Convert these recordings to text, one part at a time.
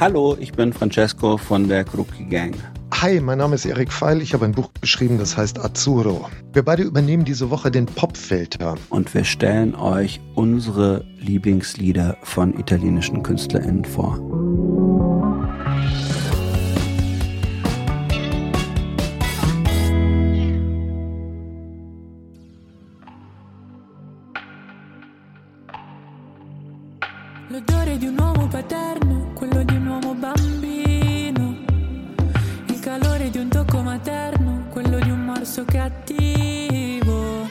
Hallo, ich bin Francesco von der Kruki Gang. Hi, mein Name ist Erik Feil. Ich habe ein Buch geschrieben, das heißt Azzurro. Wir beide übernehmen diese Woche den Popfilter. Und wir stellen euch unsere Lieblingslieder von italienischen KünstlerInnen vor. L'odore di un uomo paterno, morso cattivo.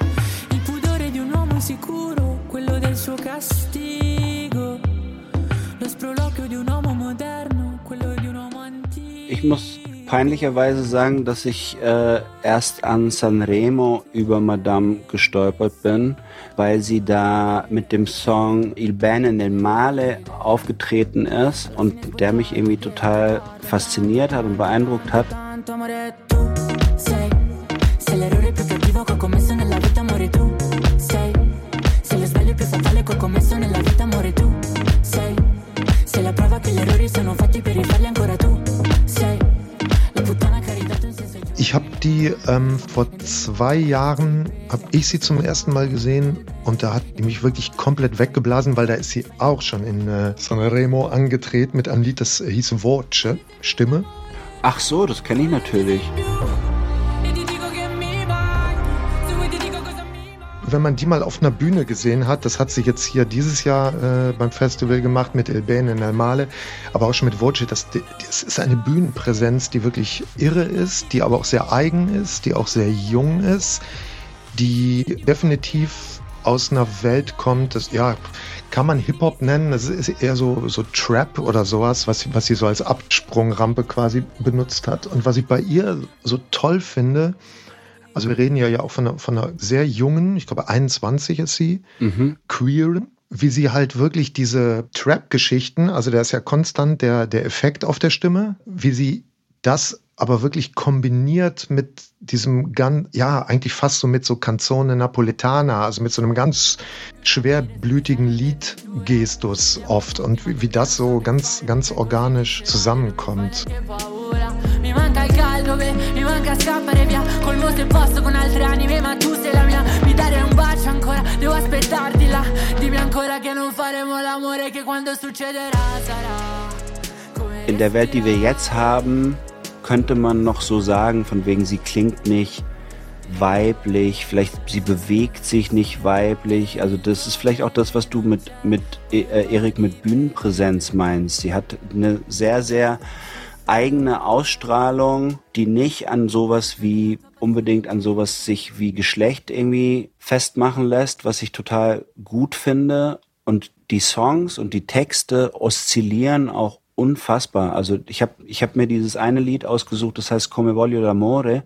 Il pudore di un uomo sicuro, quello del suo castigo. Lo sproloquio di un uomo moderno, quello di un uomo antico. Ich muss peinlicherweise sagen, dass ich äh, erst an Sanremo über Madame gestolpert bin, weil sie da mit dem Song Il Bene nel Male aufgetreten ist und der mich irgendwie total fasziniert hat und beeindruckt hat. Die ähm, vor zwei Jahren, habe ich sie zum ersten Mal gesehen und da hat die mich wirklich komplett weggeblasen, weil da ist sie auch schon in äh, Sanremo angetreten mit einem Lied, das hieß Voce, Stimme. Ach so, das kenne ich natürlich. Wenn man die mal auf einer Bühne gesehen hat, das hat sie jetzt hier dieses Jahr äh, beim Festival gemacht mit El Bene in El Male, aber auch schon mit Voce, das, das ist eine Bühnenpräsenz, die wirklich irre ist, die aber auch sehr eigen ist, die auch sehr jung ist, die definitiv aus einer Welt kommt, das ja, kann man Hip-Hop nennen, das ist eher so, so Trap oder sowas, was, was sie so als Absprungrampe quasi benutzt hat. Und was ich bei ihr so toll finde, also wir reden ja ja auch von einer, von einer sehr jungen, ich glaube 21 ist sie, Mhm. queeren, wie sie halt wirklich diese Trap-Geschichten, also da ist ja konstant der, der Effekt auf der Stimme, wie sie das aber wirklich kombiniert mit diesem ganz, ja, eigentlich fast so mit so Canzone Napoletana, also mit so einem ganz schwerblütigen Liedgestus oft und wie, wie das so ganz, ganz organisch zusammenkommt. Manca scappare via Col mondo in posto con altre anime, ma tu sei la mia Mi dare un bacio ancora, devo aspettarti là Dimmi ancora che non faremo l'amore Che quando succederà sarà In der Welt, die wir jetzt haben, könnte man noch so sagen, von wegen sie klingt nicht weiblich, vielleicht sie bewegt sich nicht weiblich. Also das ist vielleicht auch das, was du mit mit äh, Erik mit Bühnenpräsenz meinst. Sie hat eine sehr sehr eigene Ausstrahlung, die nicht an sowas wie unbedingt an sowas sich wie Geschlecht irgendwie festmachen lässt, was ich total gut finde. Und die Songs und die Texte oszillieren auch unfassbar. Also ich habe ich hab mir dieses eine Lied ausgesucht, das heißt Come voglio l'amore.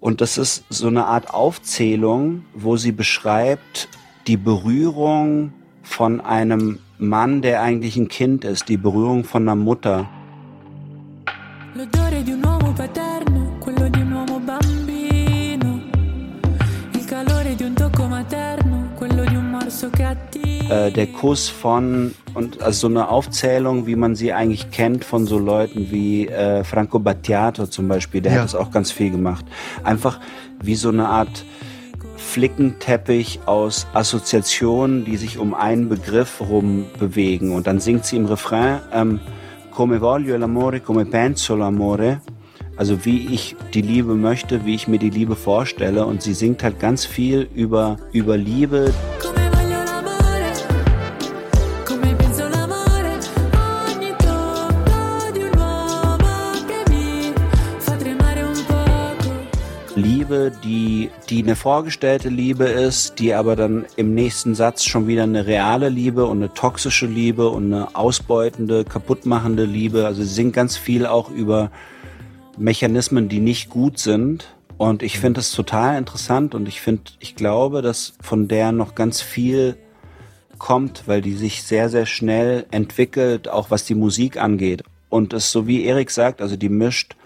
Und das ist so eine Art Aufzählung, wo sie beschreibt die Berührung von einem Mann, der eigentlich ein Kind ist, die Berührung von einer Mutter. L'odore di un uomo paterno, quello di un uomo bambino Il calore di un tocco materno, quello di un morso cattivo Äh, der Kuss von und also so eine Aufzählung, wie man sie eigentlich kennt von so Leuten wie äh, Franco Battiato zum Beispiel, der Ja. hat das auch ganz viel gemacht. Einfach wie so eine Art Flickenteppich aus Assoziationen, die sich um einen Begriff rum bewegen. Und dann singt sie im Refrain ähm, Come voglio l'amore, come penso l'amore. Also wie ich die Liebe möchte, wie ich mir die Liebe vorstelle. Und sie singt halt ganz viel über, über Liebe, Come Liebe, die, die eine vorgestellte Liebe ist, die aber dann im nächsten Satz schon wieder eine reale Liebe und eine toxische Liebe und eine ausbeutende, kaputtmachende Liebe. Also sie singt ganz viel auch über Mechanismen, die nicht gut sind. Und ich finde das total interessant und ich finde, ich glaube, dass von der noch ganz viel kommt, weil die sich sehr, sehr schnell entwickelt, auch was die Musik angeht. Und es so wie Erik sagt, also die mischt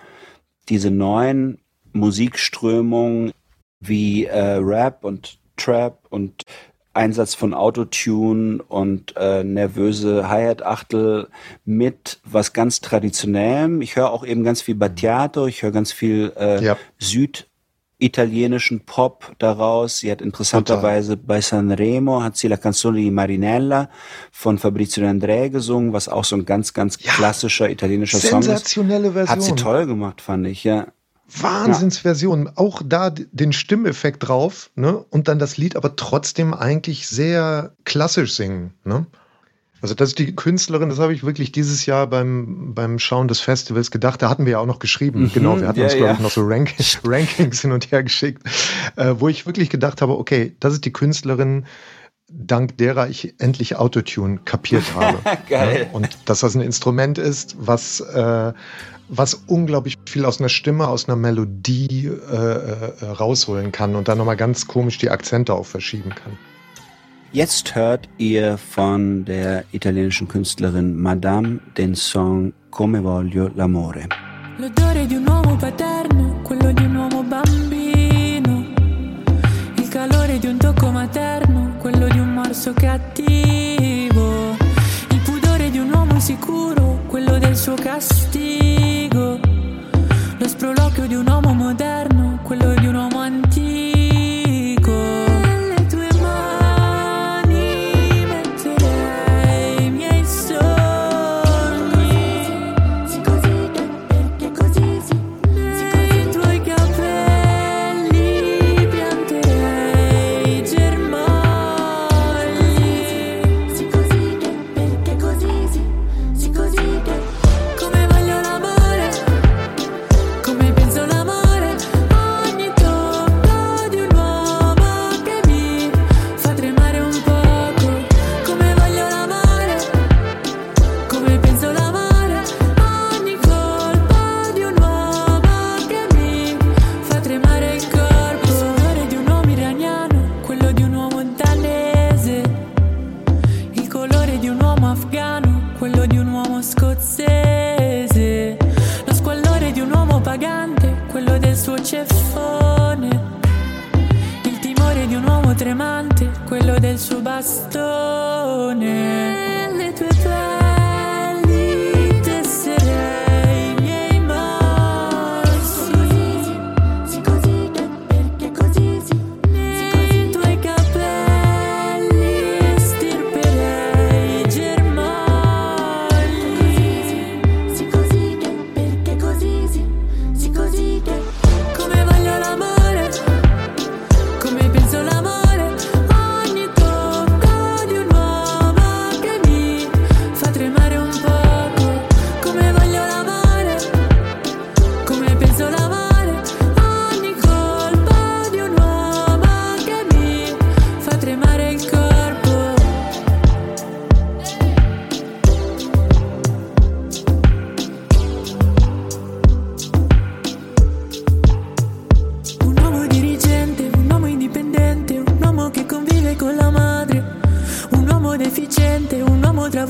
diese neuen Musikströmungen wie äh, Rap und Trap und Einsatz von Autotune und äh, nervöse Hi-Hat-Achtel mit was ganz Traditionellem. Ich höre auch eben ganz viel Battiato, ich höre ganz viel äh, ja. süditalienischen Pop daraus. Sie hat interessanterweise bei Sanremo hat sie La Canzone di Marinella von Fabrizio André gesungen, was auch so ein ganz, ganz ja. klassischer italienischer Song ist. Sensationelle Version. Hat sie toll gemacht, fand ich, ja. Wahnsinnsversion. Ja. Auch da den Stimmeffekt drauf, ne? Und dann das Lied aber trotzdem eigentlich sehr klassisch singen, ne? Also das ist die Künstlerin, das habe ich wirklich dieses Jahr beim, beim Schauen des Festivals gedacht. Da hatten wir ja auch noch geschrieben. Mhm, genau, wir hatten ja, uns, glaube ich, noch so Rank Rankings hin und her geschickt, äh, wo ich wirklich gedacht habe, okay, das ist die Künstlerin, dank derer ich endlich Autotune kapiert habe. Geil. Ja? Und dass das ein Instrument ist, was, äh, was unglaublich viel aus einer Stimme, aus einer Melodie äh, äh, rausholen kann und dann nochmal ganz komisch die Akzente auch verschieben kann. Jetzt hört ihr von der italienischen Künstlerin Madame den Song Come voglio l'amore. L'odore di un uomo paterno, morso cattivo. Il pudore di un uomo sicuro, quello del suo castigo sproloquio di un uomo quello del suo bastone. Le tue planne.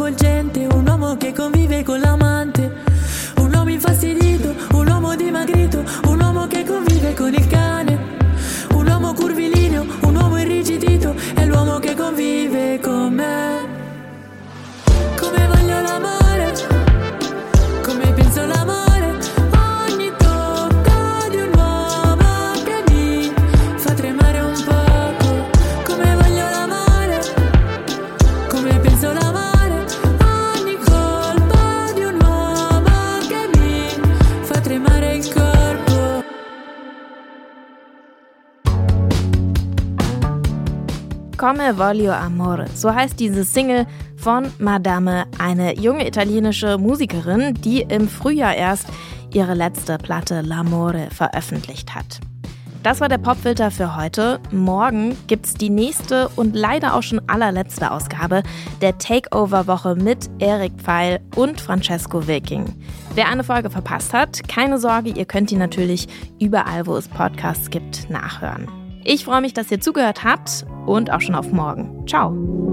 travolgente, un uomo che convive con la Come voglio amore, so heißt diese Single von Madame, eine junge italienische Musikerin, die im Frühjahr erst ihre letzte Platte L'Amore veröffentlicht hat. Das war der Popfilter für heute. Morgen gibt's die nächste und leider auch schon allerletzte Ausgabe der Takeover-Woche mit Erik Pfeil und Francesco Wilking. Wer eine Folge verpasst hat, keine Sorge, ihr könnt die natürlich überall, wo es Podcasts gibt, nachhören. Ich freue mich, dass ihr zugehört habt und auch schon auf morgen. Ciao.